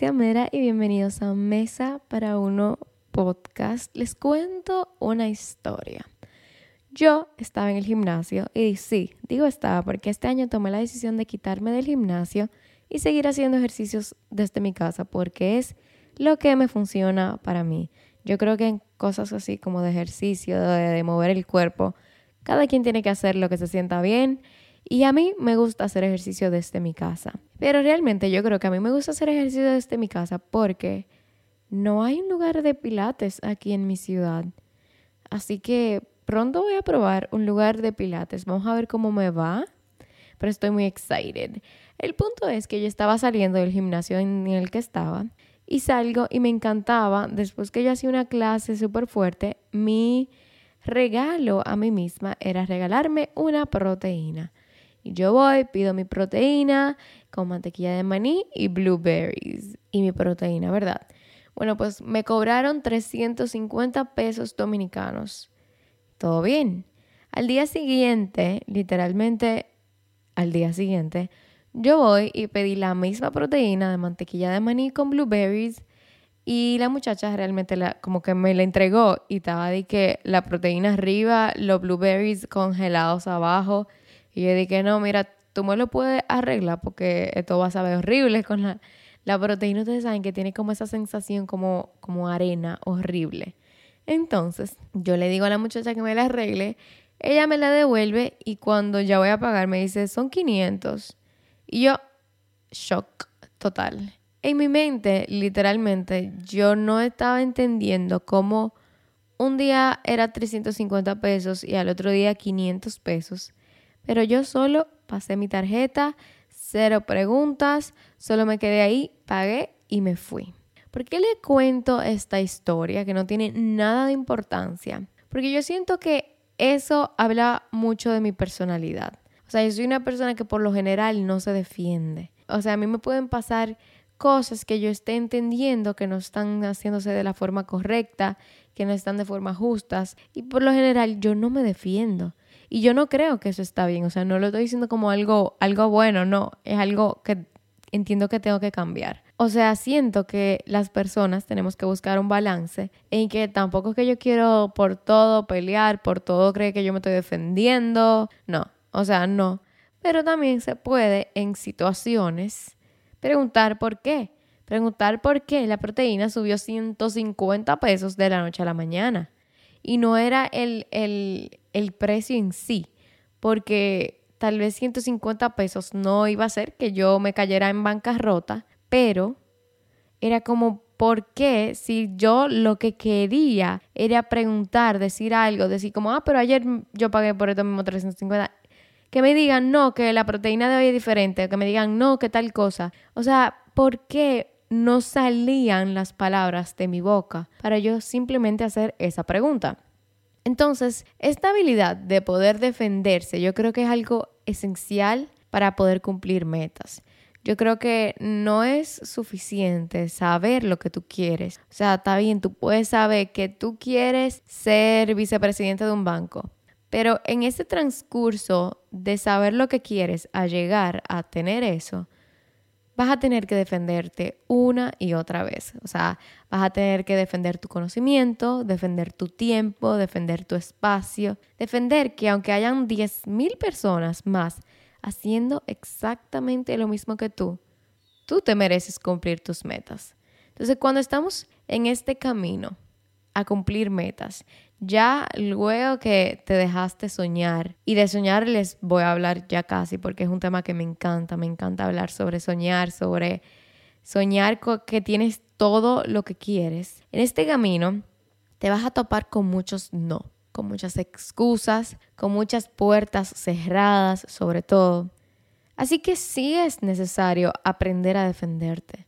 Mera y bienvenidos a Mesa para Uno Podcast. Les cuento una historia. Yo estaba en el gimnasio y sí, digo estaba porque este año tomé la decisión de quitarme del gimnasio y seguir haciendo ejercicios desde mi casa porque es lo que me funciona para mí. Yo creo que en cosas así como de ejercicio, de mover el cuerpo, cada quien tiene que hacer lo que se sienta bien y a mí me gusta hacer ejercicio desde mi casa. Pero realmente yo creo que a mí me gusta hacer ejercicio desde mi casa porque no hay un lugar de pilates aquí en mi ciudad. Así que pronto voy a probar un lugar de pilates. Vamos a ver cómo me va. Pero estoy muy excited. El punto es que yo estaba saliendo del gimnasio en el que estaba y salgo y me encantaba, después que yo hacía una clase súper fuerte, mi regalo a mí misma era regalarme una proteína. Y yo voy, pido mi proteína con mantequilla de maní y blueberries. Y mi proteína, ¿verdad? Bueno, pues me cobraron 350 pesos dominicanos. Todo bien. Al día siguiente, literalmente al día siguiente, yo voy y pedí la misma proteína de mantequilla de maní con blueberries y la muchacha realmente la, como que me la entregó y estaba de que la proteína arriba, los blueberries congelados abajo y yo dije, no, mira, tú me lo puedes arreglar porque esto va a saber horrible con la, la proteína. Ustedes saben que tiene como esa sensación como, como arena horrible. Entonces, yo le digo a la muchacha que me la arregle, ella me la devuelve y cuando ya voy a pagar me dice, son 500. Y yo, shock total. En mi mente, literalmente, yo no estaba entendiendo cómo un día era 350 pesos y al otro día 500 pesos. Pero yo solo pasé mi tarjeta, cero preguntas, solo me quedé ahí, pagué y me fui. ¿Por qué le cuento esta historia que no tiene nada de importancia? Porque yo siento que eso habla mucho de mi personalidad. O sea, yo soy una persona que por lo general no se defiende. O sea, a mí me pueden pasar cosas que yo esté entendiendo que no están haciéndose de la forma correcta, que no están de forma justas. Y por lo general yo no me defiendo. Y yo no creo que eso está bien, o sea, no lo estoy diciendo como algo, algo bueno, no, es algo que entiendo que tengo que cambiar. O sea, siento que las personas tenemos que buscar un balance en que tampoco es que yo quiero por todo pelear, por todo creer que yo me estoy defendiendo, no, o sea, no. Pero también se puede en situaciones preguntar por qué. Preguntar por qué la proteína subió 150 pesos de la noche a la mañana. Y no era el, el, el precio en sí, porque tal vez 150 pesos no iba a ser que yo me cayera en bancarrota, pero era como, ¿por qué si yo lo que quería era preguntar, decir algo, decir como, ah, pero ayer yo pagué por esto mismo 350? Que me digan, no, que la proteína de hoy es diferente, que me digan, no, que tal cosa. O sea, ¿por qué no salían las palabras de mi boca para yo simplemente hacer esa pregunta? Entonces, esta habilidad de poder defenderse yo creo que es algo esencial para poder cumplir metas. Yo creo que no es suficiente saber lo que tú quieres. O sea, está bien, tú puedes saber que tú quieres ser vicepresidente de un banco, pero en ese transcurso de saber lo que quieres a llegar a tener eso, vas a tener que defenderte una y otra vez. O sea, vas a tener que defender tu conocimiento, defender tu tiempo, defender tu espacio, defender que aunque hayan 10.000 personas más haciendo exactamente lo mismo que tú, tú te mereces cumplir tus metas. Entonces, cuando estamos en este camino a cumplir metas, ya luego que te dejaste soñar, y de soñar les voy a hablar ya casi porque es un tema que me encanta, me encanta hablar sobre soñar, sobre soñar que tienes todo lo que quieres. En este camino te vas a topar con muchos no, con muchas excusas, con muchas puertas cerradas sobre todo. Así que sí es necesario aprender a defenderte.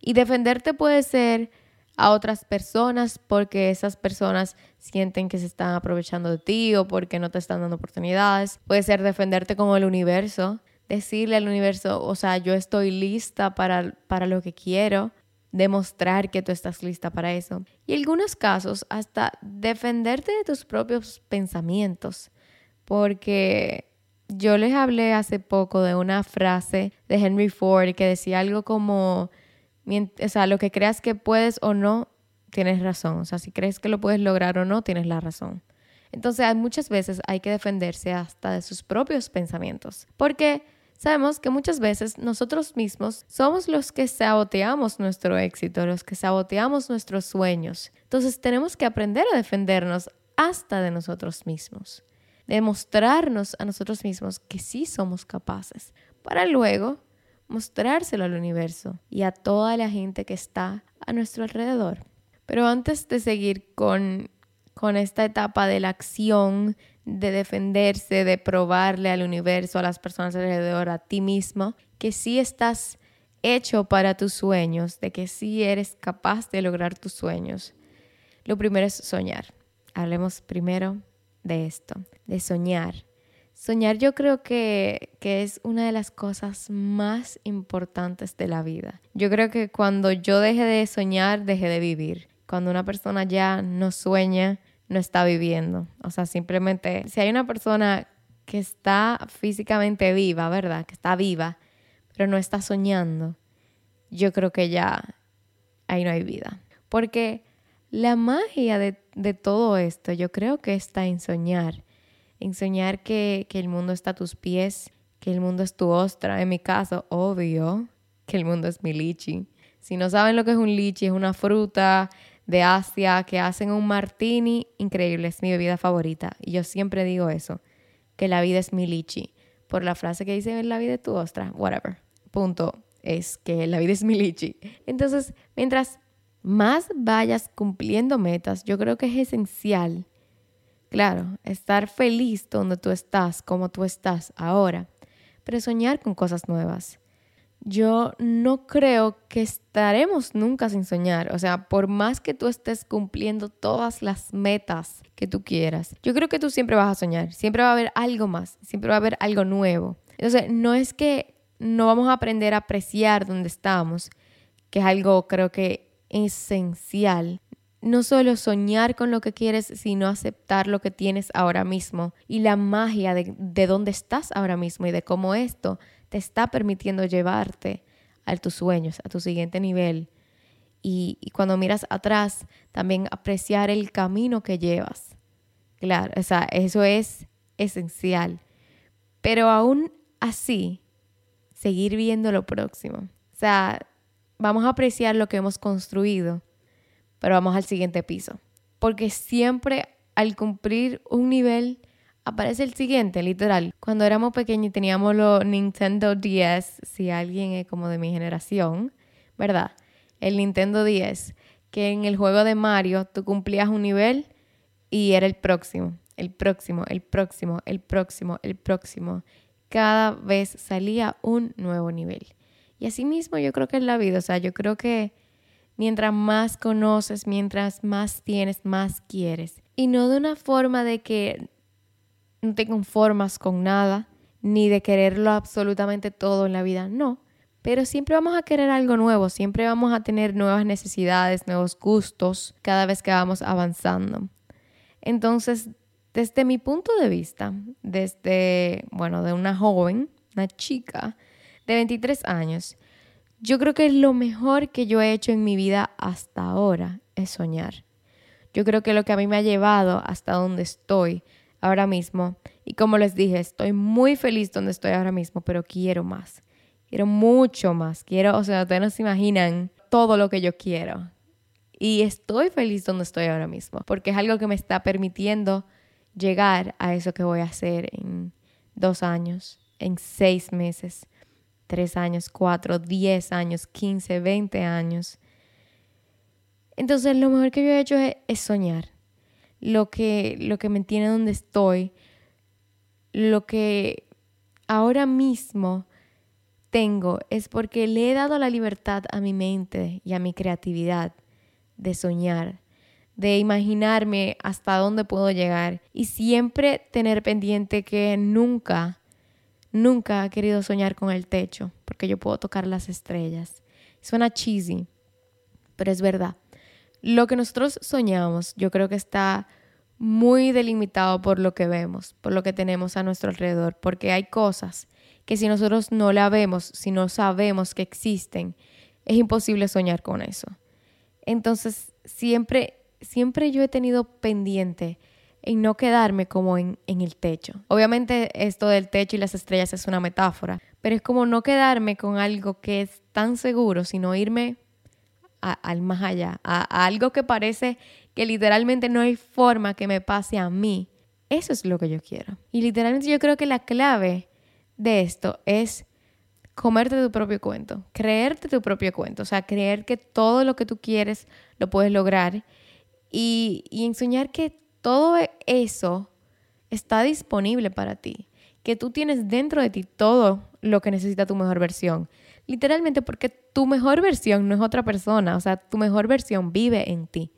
Y defenderte puede ser a otras personas porque esas personas sienten que se están aprovechando de ti o porque no te están dando oportunidades. Puede ser defenderte con el universo, decirle al universo, o sea, yo estoy lista para, para lo que quiero, demostrar que tú estás lista para eso. Y en algunos casos hasta defenderte de tus propios pensamientos, porque yo les hablé hace poco de una frase de Henry Ford que decía algo como o sea, lo que creas que puedes o no, tienes razón. O sea, si crees que lo puedes lograr o no, tienes la razón. Entonces, muchas veces hay que defenderse hasta de sus propios pensamientos. Porque sabemos que muchas veces nosotros mismos somos los que saboteamos nuestro éxito, los que saboteamos nuestros sueños. Entonces, tenemos que aprender a defendernos hasta de nosotros mismos. Demostrarnos a nosotros mismos que sí somos capaces. Para luego mostrárselo al universo y a toda la gente que está a nuestro alrededor. Pero antes de seguir con, con esta etapa de la acción, de defenderse, de probarle al universo, a las personas alrededor, a ti mismo, que sí estás hecho para tus sueños, de que sí eres capaz de lograr tus sueños, lo primero es soñar. Hablemos primero de esto, de soñar. Soñar yo creo que, es una de las cosas más importantes de la vida. Yo creo que cuando yo deje de soñar, dejé de vivir. Cuando una persona ya no sueña, no está viviendo. O sea, simplemente, si hay una persona que está físicamente viva, ¿verdad? Que está viva, pero no está soñando, yo creo que ya ahí no hay vida. Porque la magia de, de todo esto, yo creo que está en soñar en soñar que, el mundo está a tus pies, que el mundo es tu ostra. En mi caso, obvio que el mundo es mi lichi. Si no saben lo que es un lichi, es una fruta de Asia que hacen un martini increíble, es mi bebida favorita. Y yo siempre digo eso, que la vida es mi lichi. Por la frase que dice, la vida es tu ostra, whatever. Punto. Es que la vida es mi lichi. Entonces, mientras más vayas cumpliendo metas, yo creo que es esencial Claro, estar feliz donde tú estás, como tú estás ahora, pero soñar con cosas nuevas. Yo no creo que estaremos nunca sin soñar. O sea, por más que tú estés cumpliendo todas las metas que tú quieras, yo creo que tú siempre vas a soñar. Siempre va a haber algo más, siempre va a haber algo nuevo. Entonces, no es que no vamos a aprender a apreciar donde estamos, que es algo creo que esencial no solo soñar con lo que quieres, sino aceptar lo que tienes ahora mismo y la magia de, de dónde estás ahora mismo y de cómo esto te está permitiendo llevarte a tus sueños, a tu siguiente nivel. Y, y, cuando miras atrás, también apreciar el camino que llevas. Claro, o sea, eso es esencial. Pero aún así, seguir viendo lo próximo. O sea, vamos a apreciar lo que hemos construido pero vamos al siguiente piso. Porque siempre al cumplir un nivel aparece el siguiente, literal. Cuando éramos pequeños y teníamos los Nintendo 10, si alguien es como de mi generación, ¿verdad? El Nintendo 10, que en el juego de Mario tú cumplías un nivel y era el próximo, el próximo, el próximo, el próximo, el próximo. Cada vez salía un nuevo nivel. Y así mismo yo creo que es la vida, o sea, yo creo que Mientras más conoces, mientras más tienes, más quieres. Y no de una forma de que no te conformas con nada, ni de quererlo absolutamente todo en la vida, no. Pero siempre vamos a querer algo nuevo, siempre vamos a tener nuevas necesidades, nuevos gustos cada vez que vamos avanzando. Entonces, desde mi punto de vista, desde, bueno, de una joven, una chica de 23 años, yo creo que lo mejor que yo he hecho en mi vida hasta ahora es soñar. Yo creo que lo que a mí me ha llevado hasta donde estoy ahora mismo, y como les dije, estoy muy feliz donde estoy ahora mismo, pero quiero más. Quiero mucho más. Quiero, o sea, ustedes no se imaginan todo lo que yo quiero. Y estoy feliz donde estoy ahora mismo, porque es algo que me está permitiendo llegar a eso que voy a hacer en dos años, en seis meses, tres años, cuatro, diez años, quince, veinte años. Entonces lo mejor que yo he hecho es, soñar. Lo que, lo que me tiene donde estoy, lo que ahora mismo tengo es porque le he dado la libertad a mi mente y a mi creatividad de soñar, de imaginarme hasta dónde puedo llegar y siempre tener pendiente que nunca Nunca he querido soñar con el techo porque yo puedo tocar las estrellas. Suena cheesy, pero es verdad. Lo que nosotros soñamos, yo creo que está muy delimitado por lo que vemos, por lo que tenemos a nuestro alrededor, porque hay cosas que si nosotros no la vemos, si no sabemos que existen, es imposible soñar con eso. Entonces, siempre, siempre yo he tenido pendiente en no quedarme como en, en, el techo. Obviamente esto del techo y las estrellas es una metáfora, pero es como no quedarme con algo que es tan seguro, sino irme al más allá, a, algo que parece que literalmente no hay forma que me pase a mí. Eso es lo que yo quiero. Y literalmente yo creo que la clave de esto es comerte tu propio cuento, creerte tu propio cuento, o sea, creer que todo lo que tú quieres lo puedes lograr y, y enseñar que todo eso está disponible para ti, que tú tienes dentro de ti todo lo que necesita tu mejor versión. Literalmente porque tu mejor versión no es otra persona, o sea, tu mejor versión vive en ti.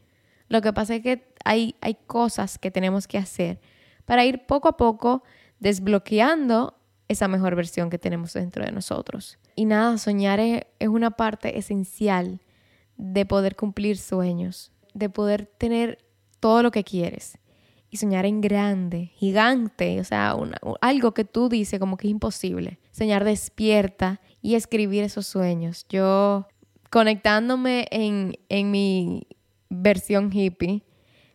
Lo que pasa es que hay, hay cosas que tenemos que hacer para ir poco a poco desbloqueando esa mejor versión que tenemos dentro de nosotros. Y nada, soñar es, es una parte esencial de poder cumplir sueños, de poder tener todo lo que quieres y soñar en grande, gigante, o sea, algo que tú dices como que es imposible. Soñar despierta y escribir esos sueños. Yo conectándome en, en mi versión hippie,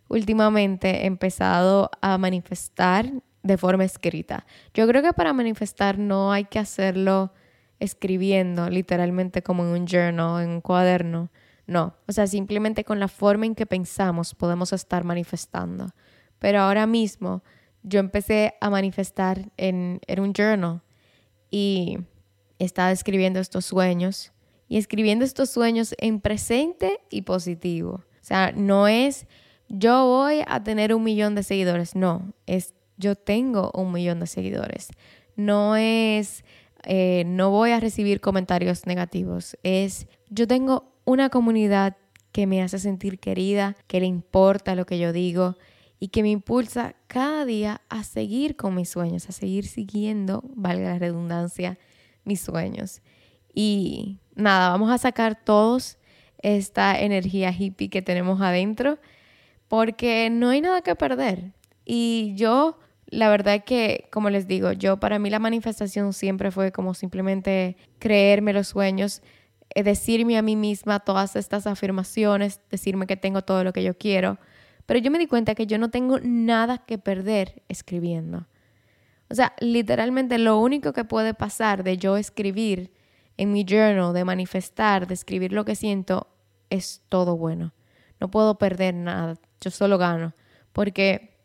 últimamente he empezado a manifestar de forma escrita. Yo creo que para manifestar no hay que hacerlo escribiendo, literalmente como en un journal, en un cuaderno. No, o sea, simplemente con la forma en que pensamos podemos estar manifestando. Pero ahora mismo yo empecé a manifestar en, un journal y estaba escribiendo estos sueños y escribiendo estos sueños en presente y positivo. O sea, no es yo voy a tener un millón de seguidores, no, es yo tengo un millón de seguidores. No es eh, no voy a recibir comentarios negativos, es yo tengo una comunidad que me hace sentir querida, que le importa lo que yo digo, y que me impulsa cada día a seguir con mis sueños, a seguir siguiendo, valga la redundancia, mis sueños. Y nada, vamos a sacar todos esta energía hippie que tenemos adentro porque no hay nada que perder. Y yo, la verdad que, como les digo, yo para mí la manifestación siempre fue como simplemente creerme los sueños, decirme a mí misma todas estas afirmaciones, decirme que tengo todo lo que yo quiero pero yo me di cuenta que yo no tengo nada que perder escribiendo. O sea, literalmente lo único que puede pasar de yo escribir en mi journal, de manifestar, de escribir lo que siento, es todo bueno. No puedo perder nada, yo solo gano. Porque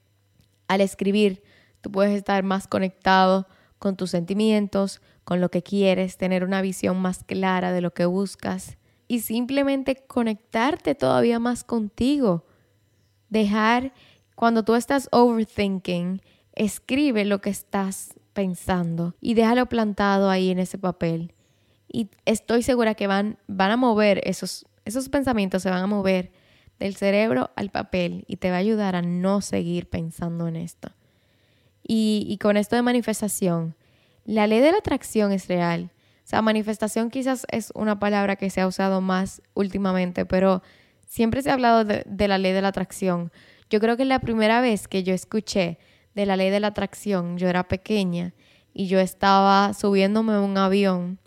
al escribir, tú puedes estar más conectado con tus sentimientos, con lo que quieres, tener una visión más clara de lo que buscas y simplemente conectarte todavía más contigo dejar, cuando tú estás overthinking, escribe lo que estás pensando y déjalo plantado ahí en ese papel. Y estoy segura que van, van a mover esos, esos pensamientos, se van a mover del cerebro al papel y te va a ayudar a no seguir pensando en esto. Y, y con esto de manifestación, la ley de la atracción es real. O sea, manifestación quizás es una palabra que se ha usado más últimamente, pero siempre se ha hablado de, la ley de la atracción. Yo creo que la primera vez que yo escuché de la ley de la atracción, yo era pequeña y yo estaba subiéndome a un avión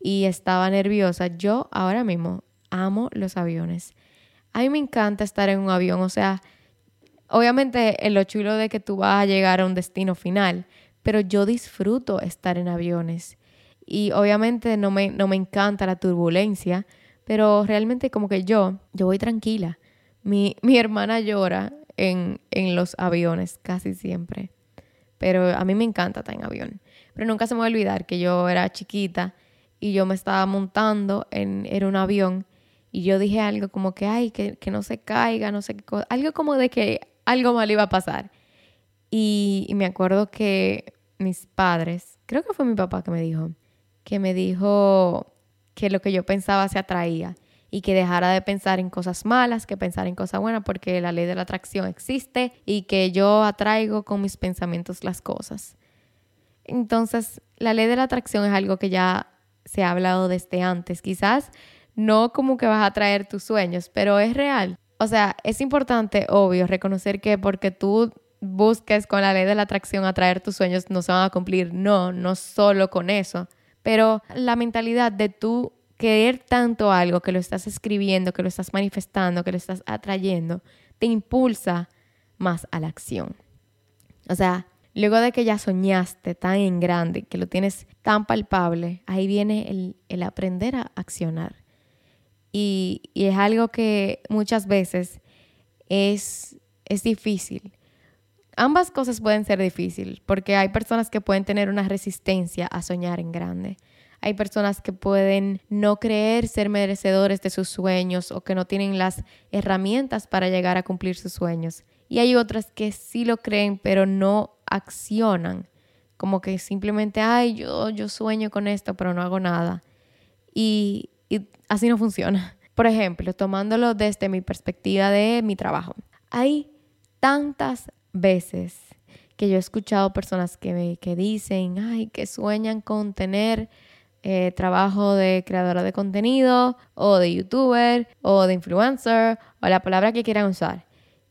y estaba nerviosa. Yo ahora mismo amo los aviones. A mí me encanta estar en un avión, o sea, obviamente en lo chulo de que tú vas a llegar a un destino final, pero yo disfruto estar en aviones. Y obviamente no me, no me encanta la turbulencia, pero realmente como que yo, yo voy tranquila. Mi, mi hermana llora en, en los aviones casi siempre. Pero a mí me encanta estar en avión. Pero nunca se me va a olvidar que yo era chiquita y yo me estaba montando en, en un avión y yo dije algo como que, ay, que, que no se caiga, no sé qué cosa. Algo como de que algo mal iba a pasar. Y, y me acuerdo que mis padres, creo que fue mi papá que me dijo, que me dijo, que lo que yo pensaba se atraía y que dejara de pensar en cosas malas, que pensar en cosas buenas, porque la ley de la atracción existe y que yo atraigo con mis pensamientos las cosas. Entonces, la ley de la atracción es algo que ya se ha hablado desde antes. Quizás no como que vas a atraer tus sueños, pero es real. O sea, es importante, obvio, reconocer que porque tú busques con la ley de la atracción atraer tus sueños no se van a cumplir. No, no solo con eso pero la mentalidad de tú querer tanto algo que lo estás escribiendo, que lo estás manifestando, que lo estás atrayendo, te impulsa más a la acción. O sea, luego de que ya soñaste tan en grande, que lo tienes tan palpable, ahí viene el, aprender a accionar. Y, y, es algo que muchas veces es, es difícil. Ambas cosas pueden ser difíciles porque hay personas que pueden tener una resistencia a soñar en grande. Hay personas que pueden no creer ser merecedores de sus sueños o que no tienen las herramientas para llegar a cumplir sus sueños. Y hay otras que sí lo creen, pero no accionan. Como que simplemente, ay, yo, yo sueño con esto, pero no hago nada. Y, y así no funciona. Por ejemplo, tomándolo desde mi perspectiva de mi trabajo. Hay tantas veces que yo he escuchado personas que, que dicen, ay, que sueñan con tener eh, trabajo de creadora de contenido o de youtuber o de influencer o la palabra que quieran usar.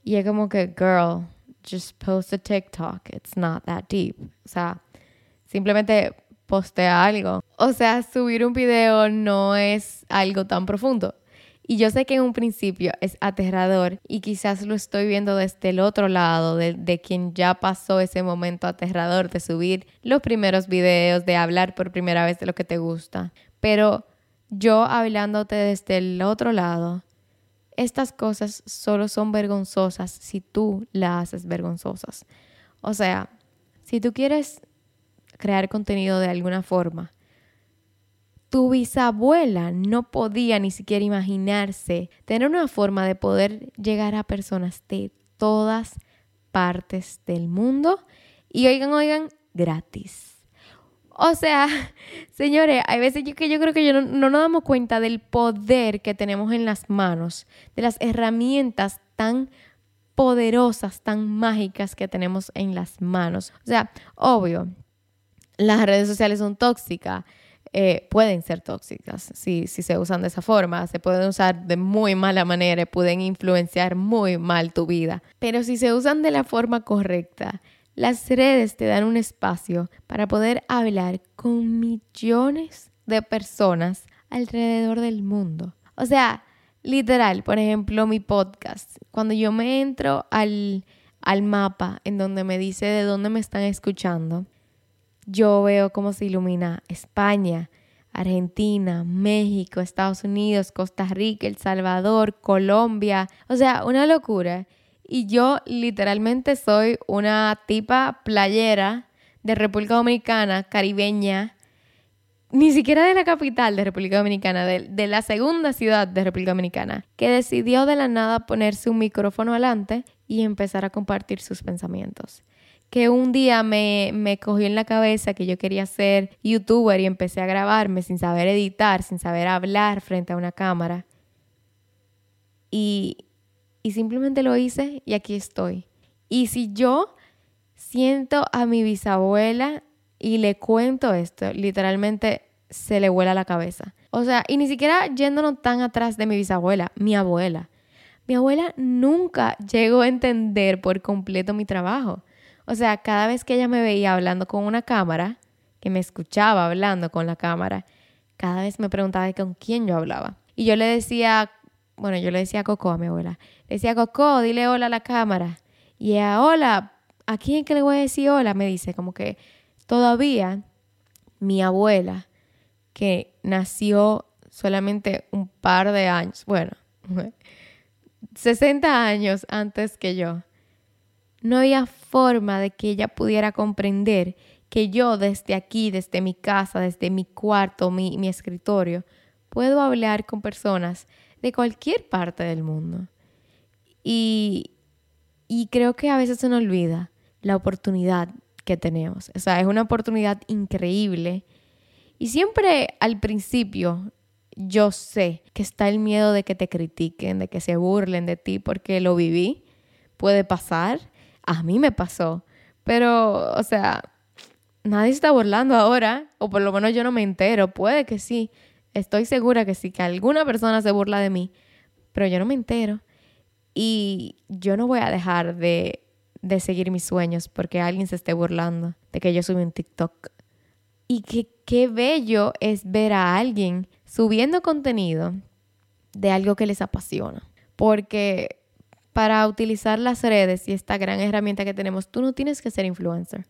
Y es como que, girl, just post a TikTok. It's not that deep. O sea, simplemente postea algo. O sea, subir un video no es algo tan profundo. Y yo sé que en un principio es aterrador y quizás lo estoy viendo desde el otro lado, de, quien ya pasó ese momento aterrador de subir los primeros videos, de hablar por primera vez de lo que te gusta. Pero yo hablándote desde el otro lado, estas cosas solo son vergonzosas si tú las haces vergonzosas. O sea, si tú quieres crear contenido de alguna forma, tu bisabuela no podía ni siquiera imaginarse tener una forma de poder llegar a personas de todas partes del mundo y oigan, oigan, gratis. O sea, señores, hay veces que yo creo que no, no nos damos cuenta del poder que tenemos en las manos, de las herramientas tan poderosas, tan mágicas que tenemos en las manos. O sea, obvio, las redes sociales son tóxicas, eh, pueden ser tóxicas si, si se usan de esa forma, se pueden usar de muy mala manera, pueden influenciar muy mal tu vida. Pero si se usan de la forma correcta, las redes te dan un espacio para poder hablar con millones de personas alrededor del mundo. O sea, literal, por ejemplo, mi podcast, cuando yo me entro al, al mapa en donde me dice de dónde me están escuchando, yo veo cómo se ilumina España, Argentina, México, Estados Unidos, Costa Rica, El Salvador, Colombia. O sea, una locura. Y yo literalmente soy una tipa playera de República Dominicana, caribeña, ni siquiera de la capital de República Dominicana, de, la segunda ciudad de República Dominicana, que decidió de la nada ponerse un micrófono adelante y empezar a compartir sus pensamientos que un día me, me cogió en la cabeza que yo quería ser youtuber y empecé a grabarme sin saber editar, sin saber hablar frente a una cámara. Y, y simplemente lo hice y aquí estoy. Y si yo siento a mi bisabuela y le cuento esto, literalmente se le vuela la cabeza. O sea, y ni siquiera yéndonos tan atrás de mi bisabuela, mi abuela. Mi abuela nunca llegó a entender por completo mi trabajo. O sea, cada vez que ella me veía hablando con una cámara, que me escuchaba hablando con la cámara, cada vez me preguntaba con quién yo hablaba. Y yo le decía, bueno, yo le decía a Coco a mi abuela, le decía, Coco, dile hola a la cámara. Y ella, hola, ¿a quién que le voy a decir hola? Me dice, como que todavía mi abuela, que nació solamente un par de años, bueno, 60 años antes que yo, no había forma de que ella pudiera comprender que yo desde aquí, desde mi casa, desde mi cuarto, mi, escritorio, puedo hablar con personas de cualquier parte del mundo. Y, y creo que a veces se nos olvida la oportunidad que tenemos. O sea, es una oportunidad increíble. Y siempre al principio yo sé que está el miedo de que te critiquen, de que se burlen de ti, porque lo viví. Puede pasar. A mí me pasó. Pero, o sea, nadie está burlando ahora, o por lo menos yo no me entero. Puede que sí. Estoy segura que sí, que alguna persona se burla de mí, pero yo no me entero. Y yo no voy a dejar de, de seguir mis sueños porque alguien se esté burlando de que yo subí un TikTok. Y que qué bello es ver a alguien subiendo contenido de algo que les apasiona. Porque para utilizar las redes y esta gran herramienta que tenemos, tú no tienes que ser influencer.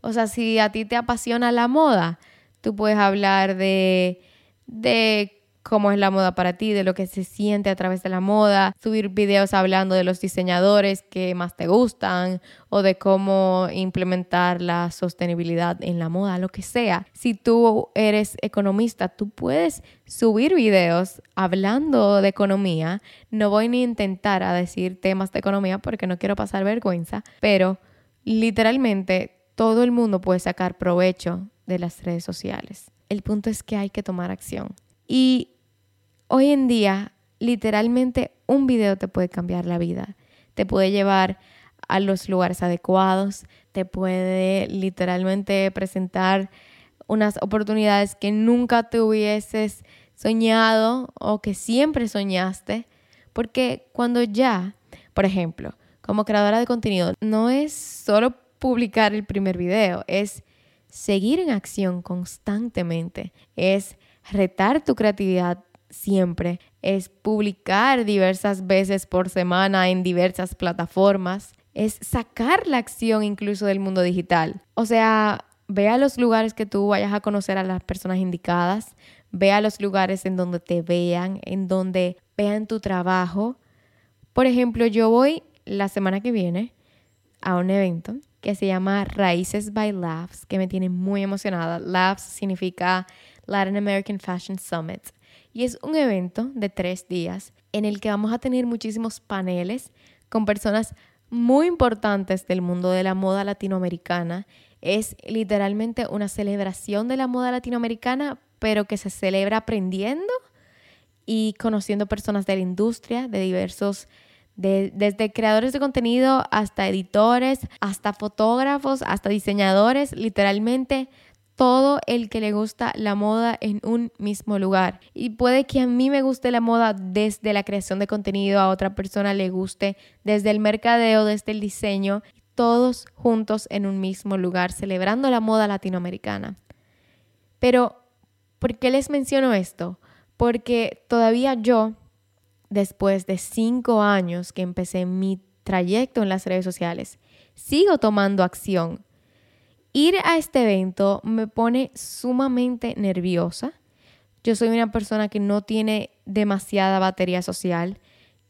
O sea, si a ti te apasiona la moda, tú puedes hablar de, de cómo es la moda para ti, de lo que se siente a través de la moda, subir videos hablando de los diseñadores que más te gustan o de cómo implementar la sostenibilidad en la moda, lo que sea. Si tú eres economista, tú puedes subir videos hablando de economía. No voy ni a intentar a decir temas de economía porque no quiero pasar vergüenza, pero literalmente todo el mundo puede sacar provecho de las redes sociales. El punto es que hay que tomar acción. Y hoy en día, literalmente, un video te puede cambiar la vida. Te puede llevar a los lugares adecuados, te puede literalmente presentar unas oportunidades que nunca te hubieses soñado o que siempre soñaste. Porque cuando ya, por ejemplo, como creadora de contenido, no es solo publicar el primer video, es seguir en acción constantemente, es retar tu creatividad siempre, es publicar diversas veces por semana en diversas plataformas, es sacar la acción incluso del mundo digital. O sea, ve a los lugares que tú vayas a conocer a las personas indicadas, ve a los lugares en donde te vean, en donde vean tu trabajo. Por ejemplo, yo voy la semana que viene a un evento que se llama Raíces by Labs, que me tiene muy emocionada. Labs significa Latin American Fashion Summit. Y es un evento de tres días en el que vamos a tener muchísimos paneles con personas muy importantes del mundo de la moda latinoamericana. Es literalmente una celebración de la moda latinoamericana, pero que se celebra aprendiendo y conociendo personas de la industria, de diversos desde creadores de contenido hasta editores, hasta fotógrafos, hasta diseñadores, literalmente todo el que le gusta la moda en un mismo lugar. Y puede que a mí me guste la moda desde la creación de contenido, a otra persona le guste desde el mercadeo, desde el diseño, todos juntos en un mismo lugar, celebrando la moda latinoamericana. Pero, ¿por qué les menciono esto? Porque todavía yo después de cinco años que empecé mi trayecto en las redes sociales, sigo tomando acción. Ir a este evento me pone sumamente nerviosa. Yo soy una persona que no tiene demasiada batería social,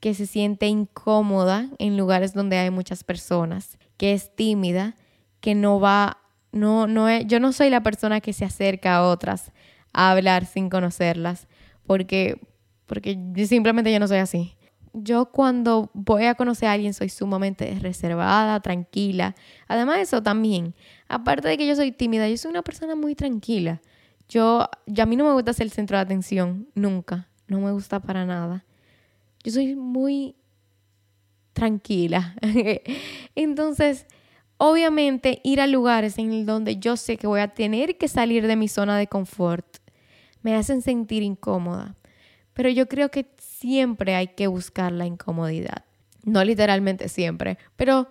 que se siente incómoda en lugares donde hay muchas personas, que es tímida, que no va, no, no es, yo no soy la persona que se acerca a otras a hablar sin conocerlas, porque porque simplemente yo no soy así. Yo cuando voy a conocer a alguien soy sumamente reservada, tranquila. Además de eso también, aparte de que yo soy tímida, yo soy una persona muy tranquila. Yo, a mí no me gusta ser el centro de atención, nunca. No me gusta para nada. Yo soy muy tranquila. Entonces, obviamente, ir a lugares en donde yo sé que voy a tener que salir de mi zona de confort me hacen sentir incómoda. Pero yo creo que siempre hay que buscar la incomodidad. No literalmente siempre, pero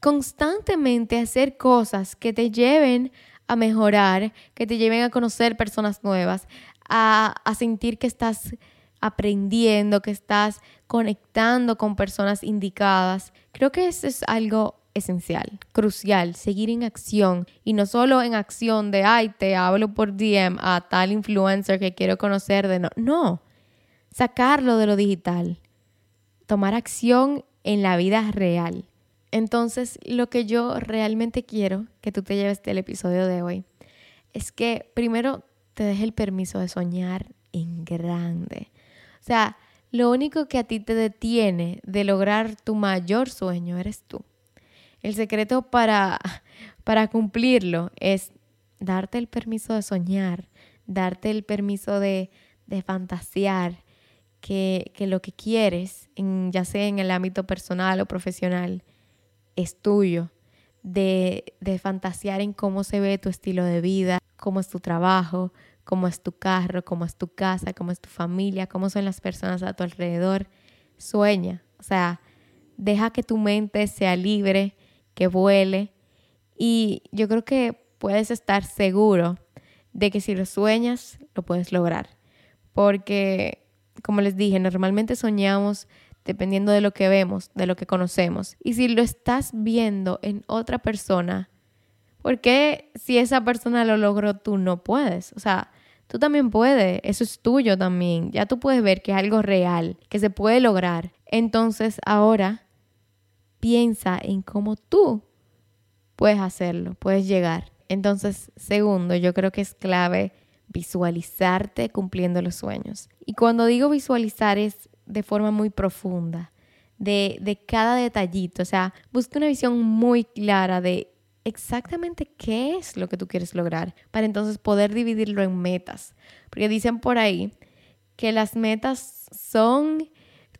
constantemente hacer cosas que te lleven a mejorar, que te lleven a conocer personas nuevas, a, a sentir que estás aprendiendo, que estás conectando con personas indicadas. Creo que eso es algo esencial, crucial, seguir en acción y no solo en acción de, ay, te hablo por DM a tal influencer que quiero conocer de no, no, sacarlo de lo digital, tomar acción en la vida real. Entonces, lo que yo realmente quiero que tú te lleves del episodio de hoy es que primero te deje el permiso de soñar en grande. O sea, lo único que a ti te detiene de lograr tu mayor sueño eres tú. El secreto para, para cumplirlo es darte el permiso de soñar, darte el permiso de, de fantasear, que, lo que quieres, en, ya sea en el ámbito personal o profesional, es tuyo. De, de fantasear en cómo se ve tu estilo de vida, cómo es tu trabajo, cómo es tu carro, cómo es tu casa, cómo es tu familia, cómo son las personas a tu alrededor. Sueña, o sea, deja que tu mente sea libre, que vuele. Y yo creo que puedes estar seguro de que si lo sueñas, lo puedes lograr porque, como les dije, normalmente soñamos dependiendo de lo que vemos, de lo que conocemos. Y si lo estás viendo en otra persona, ¿por qué si esa persona lo logró tú no puedes? O sea, tú también puedes, eso es tuyo también. Ya tú puedes ver que es algo real, que se puede lograr. Entonces ahora piensa en cómo tú puedes hacerlo, puedes llegar. Entonces, segundo, yo creo que es clave visualizarte cumpliendo los sueños. Y cuando digo visualizar es de forma muy profunda, de, de cada detallito, o sea, busca una visión muy clara de exactamente qué es lo que tú quieres lograr para entonces poder dividirlo en metas. Porque dicen por ahí que las metas son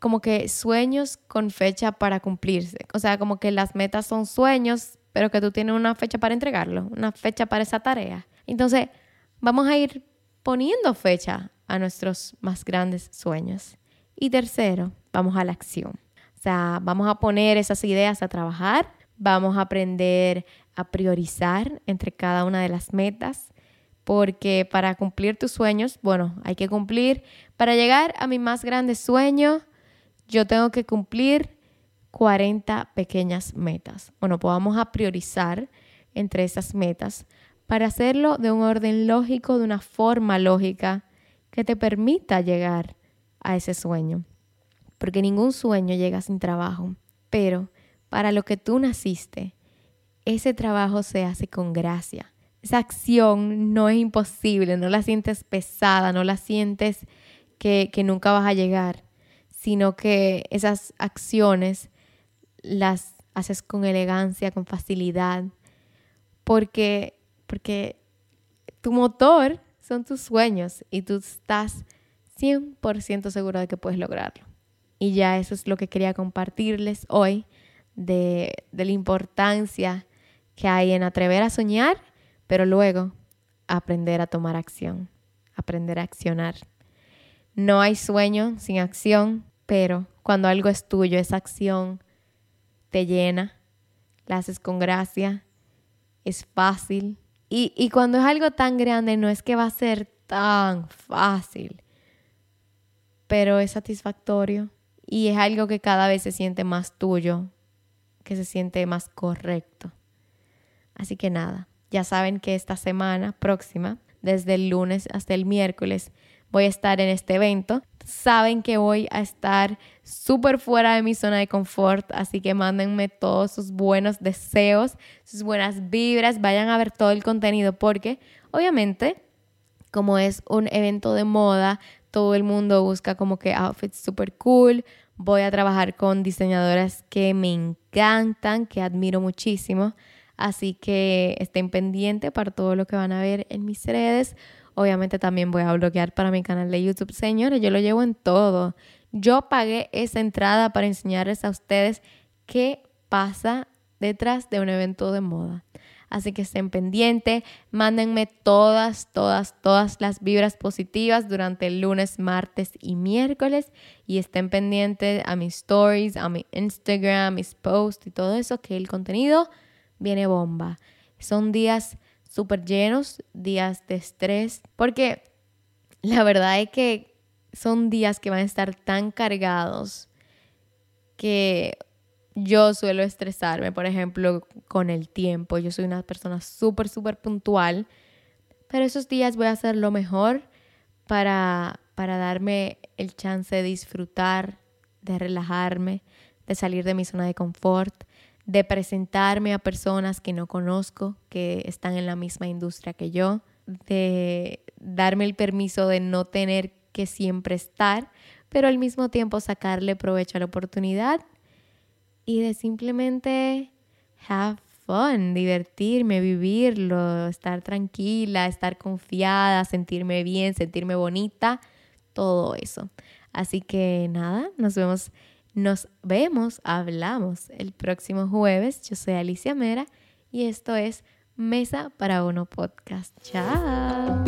como que sueños con fecha para cumplirse. O sea, como que las metas son sueños, pero que tú tienes una fecha para entregarlo, una fecha para esa tarea. Entonces, vamos a ir poniendo fecha a nuestros más grandes sueños. Y tercero, vamos a la acción. O sea, vamos a poner esas ideas a trabajar, vamos a aprender a priorizar entre cada una de las metas, porque para cumplir tus sueños, bueno, hay que cumplir, para llegar a mi más grande sueño, yo tengo que cumplir 40 pequeñas metas. Bueno, vamos a priorizar entre esas metas para hacerlo de un orden lógico, de una forma lógica que te permita llegar a ese sueño. Porque ningún sueño llega sin trabajo, pero para lo que tú naciste, ese trabajo se hace con gracia. Esa acción no es imposible, no la sientes pesada, no la sientes que, que nunca vas a llegar, sino que esas acciones las haces con elegancia, con facilidad, porque, porque tu motor son tus sueños y tú estás 100% seguro de que puedes lograrlo. Y ya eso es lo que quería compartirles hoy de, la importancia que hay en atrever a soñar, pero luego aprender a tomar acción, aprender a accionar. No hay sueño sin acción, pero cuando algo es tuyo, esa acción te llena, la haces con gracia, es fácil. Y, cuando es algo tan grande, no es que va a ser tan fácil, pero es satisfactorio y es algo que cada vez se siente más tuyo, que se siente más correcto. Así que nada, ya saben que esta semana próxima, desde el lunes hasta el miércoles, voy a estar en este evento. Saben que voy a estar súper fuera de mi zona de confort, así que mándenme todos sus buenos deseos, sus buenas vibras, vayan a ver todo el contenido porque obviamente como es un evento de moda, todo el mundo busca como que outfits súper cool. Voy a trabajar con diseñadoras que me encantan, que admiro muchísimo. Así que estén pendientes para todo lo que van a ver en mis redes. Obviamente también voy a bloquear para mi canal de YouTube. Señores, yo lo llevo en todo. Yo pagué esa entrada para enseñarles a ustedes qué pasa detrás de un evento de moda. Así que estén pendientes, mándenme todas, todas, todas las vibras positivas durante el lunes, martes y miércoles. Y estén pendientes a mis stories, a mi Instagram, mis posts y todo eso, que el contenido viene bomba. Son días súper llenos, días de estrés, porque la verdad es que son días que van a estar tan cargados que yo suelo estresarme, por ejemplo, con el tiempo. Yo soy una persona súper, súper puntual, pero esos días voy a hacer lo mejor para, para darme el chance de disfrutar, de relajarme, de salir de mi zona de confort, de presentarme a personas que no conozco, que están en la misma industria que yo, de darme el permiso de no tener que siempre estar, pero al mismo tiempo sacarle provecho a la oportunidad y de simplemente have fun, divertirme, vivirlo, estar tranquila, estar confiada, sentirme bien, sentirme bonita, todo eso. Así que nada, nos vemos nos vemos, hablamos el próximo jueves. Yo soy Alicia Mera y esto es Mesa para Uno Podcast. Chao.